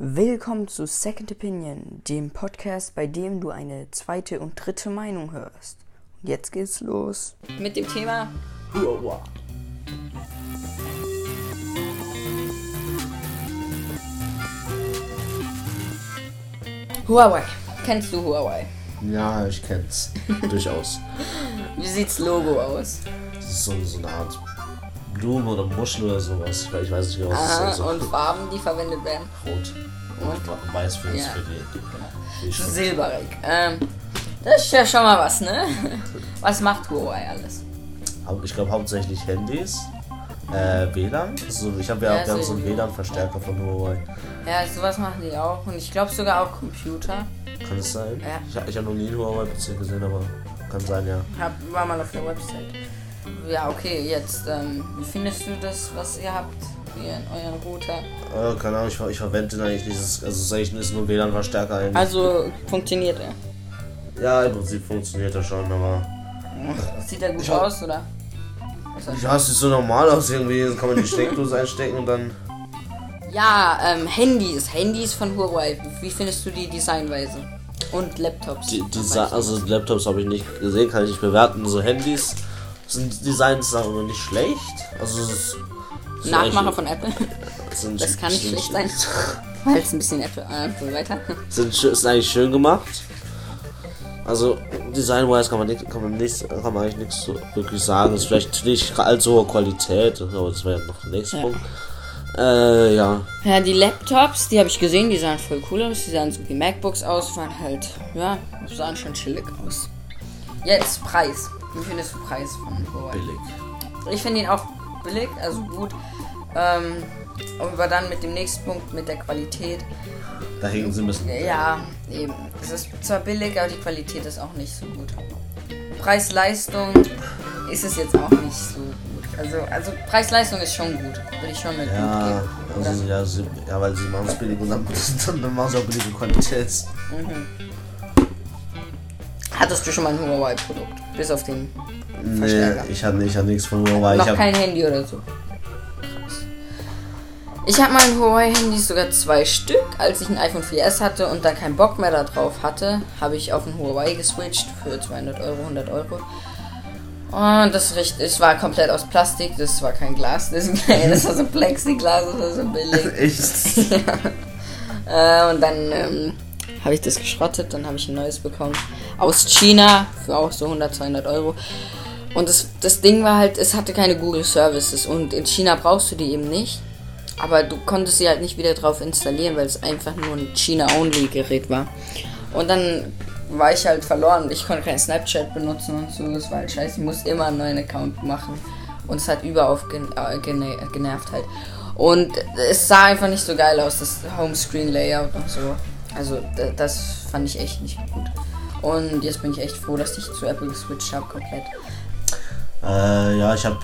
Willkommen zu Second Opinion, dem Podcast, bei dem du eine zweite und dritte Meinung hörst. Und jetzt geht's los mit dem Thema Huawei. Huawei. Kennst du Huawei? Ja, ich kenn's. Durchaus. Wie sieht's Logo aus? Das ist so, so eine Art Blume oder Muschel oder sowas. Ich weiß, ich weiß nicht genau, was Aha, ist. Also und Farben, die verwendet werden. rot. Und weiß für, Ja. für die. die Schrift. Silberig. Ähm, das ist ja schon mal was, ne? Was macht Huawei alles? Ich glaube hauptsächlich Handys. Äh, WLAN. Also ich habe ja, Ja, wir haben so- so einen WLAN-Verstärker von Huawei. Ja, sowas machen die auch. Und ich glaube sogar auch Computer. Kann es sein? Ja. Ich, ich habe noch nie einen Huawei-PC gesehen, aber kann sein, ja. Hab, war mal auf der Website. Ja, okay, jetzt, ähm, wie findest du das, was ihr habt hier in euren Router? Äh, keine Ahnung, ich, ich verwende den eigentlich nicht. Das Also es ist eigentlich ist nur WLAN-Verstärker eigentlich. Also, funktioniert er? ja, im Prinzip funktioniert er schon, aber. Sieht er gut Ich aus, oder? Ja, es sieht so normal aus irgendwie. Kann man die Steckdose einstecken und dann. das? Ja, ähm, Handys. Handys von Huawei. Wie findest du die Designweise? Und Laptops. Die, die Das also Laptops habe ich nicht gesehen, kann ich nicht bewerten. So Handys sind Designs sagen wir nicht schlecht. Also es ist, Nachmacher von Apple. sind, Das kann nicht schlecht sein. Weil es ein bisschen Apple. Äh, so weiter. Sind, ist eigentlich schön gemacht. Also Design-wise kann man nicht, kann man nicht, kann man eigentlich nichts so wirklich sagen. Ist vielleicht nicht allzu hohe Qualität, aber das wäre ja noch der nächste Ja. Punkt. Äh, ja. Ja, die Laptops, die habe ich gesehen, die sahen voll cool aus. Die sahen so wie MacBooks aus, waren halt, ja, sahen schon chillig aus. Jetzt Preis. Wie findest du Preis von Huawei? Billig. Ich finde ihn auch billig, also gut. Ähm, aber dann mit dem nächsten Punkt, mit der Qualität. Da hängen sie ein bisschen. Ja, eben. Es ist zwar billig, aber die Qualität ist auch nicht so gut. Preis-Leistung ist es jetzt auch nicht so gut. Also, also Preis-Leistung ist schon gut. Würde ich schon mit gut Ja, geben. Oder? also, ja, sie, ja, weil sie machen es billig und dann, dann machen sie auch billige Qualität. Hattest du schon mal ein Huawei-Produkt? Bis auf den Nee, Verstärker. ich hatte ich hatte nichts von Huawei. Noch ich hab, kein Handy oder so. Krass. Ich habe mein Huawei-Handy sogar zwei Stück. Als ich ein iPhone 4S hatte und da keinen Bock mehr darauf hatte, habe ich auf ein Huawei geswitcht für 200 Euro, 100 Euro. Und das richt, es war komplett aus Plastik, das war kein Glas, das, das war so Plexiglas, das war so billig. Echt? Äh, und dann ähm, habe ich das geschrottet, dann habe ich ein neues bekommen. Aus China für auch so 100, 200 Euro. Und das, das Ding war halt, es hatte keine Google Services und in China brauchst du die eben nicht. Aber du konntest sie halt nicht wieder drauf installieren, weil es einfach nur ein China-Only-Gerät war. Und dann war ich halt verloren. Ich konnte kein Snapchat benutzen und so. Das war halt scheiße. Ich musste immer einen neuen Account machen. Und es hat überauf gen äh, gene genervt halt. Und es sah einfach nicht so geil aus, das Homescreen-Layout und so. Also da- das fand ich echt nicht gut. Und jetzt bin ich echt froh, dass ich zu Apple geswitcht habe komplett. Äh, ja, ich habe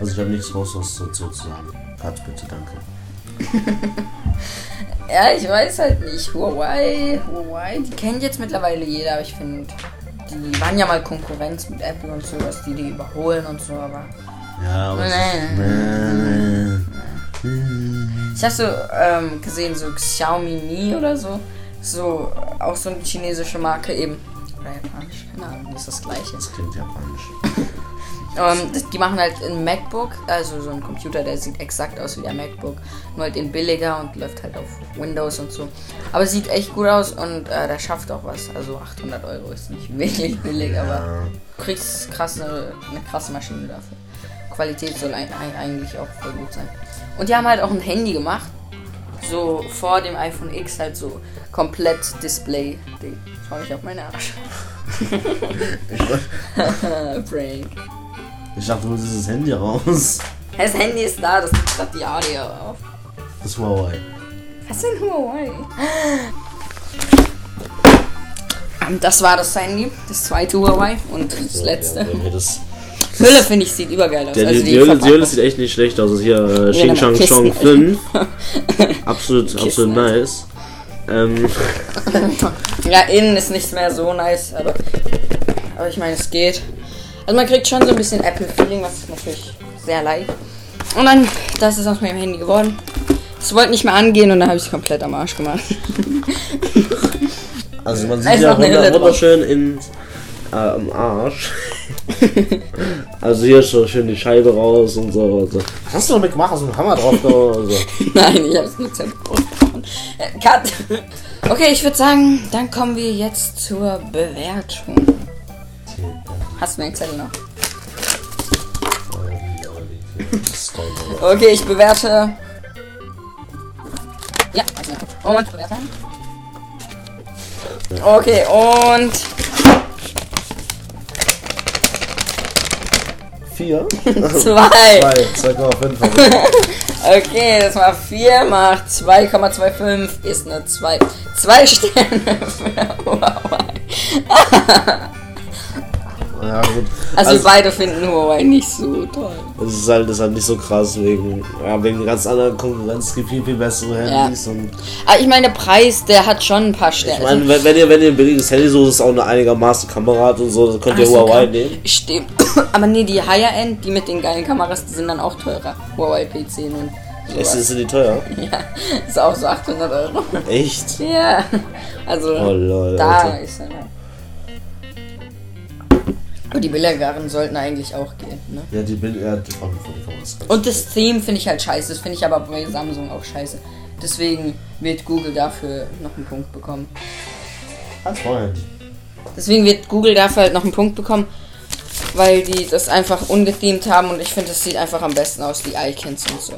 also ich habe nichts Großes dazu zu sagen. Cut bitte, danke. Ja, ich weiß halt nicht. Huawei, Huawei, die kennt jetzt mittlerweile jeder, aber ich finde, die waren ja mal Konkurrenz mit Apple und so, dass die die überholen und so, aber. Ja, aber es ist. Ich habe so ähm, gesehen, so Xiaomi Mi oder so. So, auch so eine chinesische Marke eben. Oder japanisch, keine Ahnung, ist das gleiche. das klingt japanisch. Ähm, die machen halt ein MacBook, also so ein Computer, der sieht exakt aus wie der MacBook, nur halt in billiger und läuft halt auf Windows und so. Aber sieht echt gut aus und äh, der schafft auch was. Also 800 Euro ist nicht wirklich billig, aber Ja, du kriegst krasse, eine krasse Maschine dafür. Qualität soll ein, ein, eigentlich auch voll gut sein. Und die haben halt auch ein Handy gemacht, so vor dem iPhone X halt so komplett Display-Ding. Schau mich auf meine Arsch. ich, Prank. ich dachte, du holst dieses Handy raus. Das Handy ist da, das nimmt gerade die Audio auf. Das Huawei. Was ist denn Huawei? Ähm, Das war das Handy, das zweite Huawei und das letzte. Ja, das, Hülle finde ich sieht übergeil aus. der, also die, die, Höhle, die Höhle sieht echt nicht schlecht aus. Also hier äh, Ja, Xing aber Shang Chong 5. absolut, Kisten, absolut nice. Ähm, Ja, innen ist nicht mehr so nice, aber, aber ich meine, es geht. Also man kriegt schon so ein bisschen Apple-Feeling, was natürlich sehr leicht. Und dann, das ist aus meinem Handy geworden. Es wollte nicht mehr angehen und dann habe ich es komplett am Arsch gemacht. Also man sieht ja wunderschön in äh, am Arsch. also hier ist so schön die Scheibe raus und so. Und so. Was hast du damit gemacht? Hast du einen Hammer drauf so. Nein, ich habe es nicht zerbrochen. Äh, Cut. Okay, ich würde sagen, dann kommen wir jetzt zur Bewertung. Hast du den Zettel noch? Okay, ich bewerte. Ja, also. Und bewerten. Okay, und Vier? zwei. Zwei, 2,5. Okay, das war 4 macht 2,25 ist eine 2. 2 Sterne für Huawei. ja, gut. Also, Also, beide finden Huawei nicht so toll. das ist halt, halt nicht so krass wegen, ja, wegen ganz anderen Konkurrenz. Es gibt viel, viel bessere Handys und Aber ich meine, der Preis, der hat schon ein paar Sterne. ich meine, wenn, wenn ihr, wenn ihr ein billiges Handy sucht, ist auch eine einigermaßen Kamera hat und so, dann könnt ihr Ach so, Huawei nehmen. Stimmt. Aber nee, die Higher-End, die mit den geilen Kameras, die sind dann auch teurer. Huawei P10 und sowas. sind die teuer? Ja, ist auch so 800 Euro. Echt? Ja, also Oh lol. da Alter. ist er. Aber die billigeren sollten eigentlich auch gehen, ne? Ja, die Bild, ja, Und das Theme finde ich halt scheiße. Das finde ich aber bei Samsung auch scheiße. Deswegen wird Google dafür noch einen Punkt bekommen. Als Freund. Deswegen wird Google dafür halt noch einen Punkt bekommen, weil die das einfach ungethemed haben und ich finde, das sieht einfach am besten aus, die Icons und so.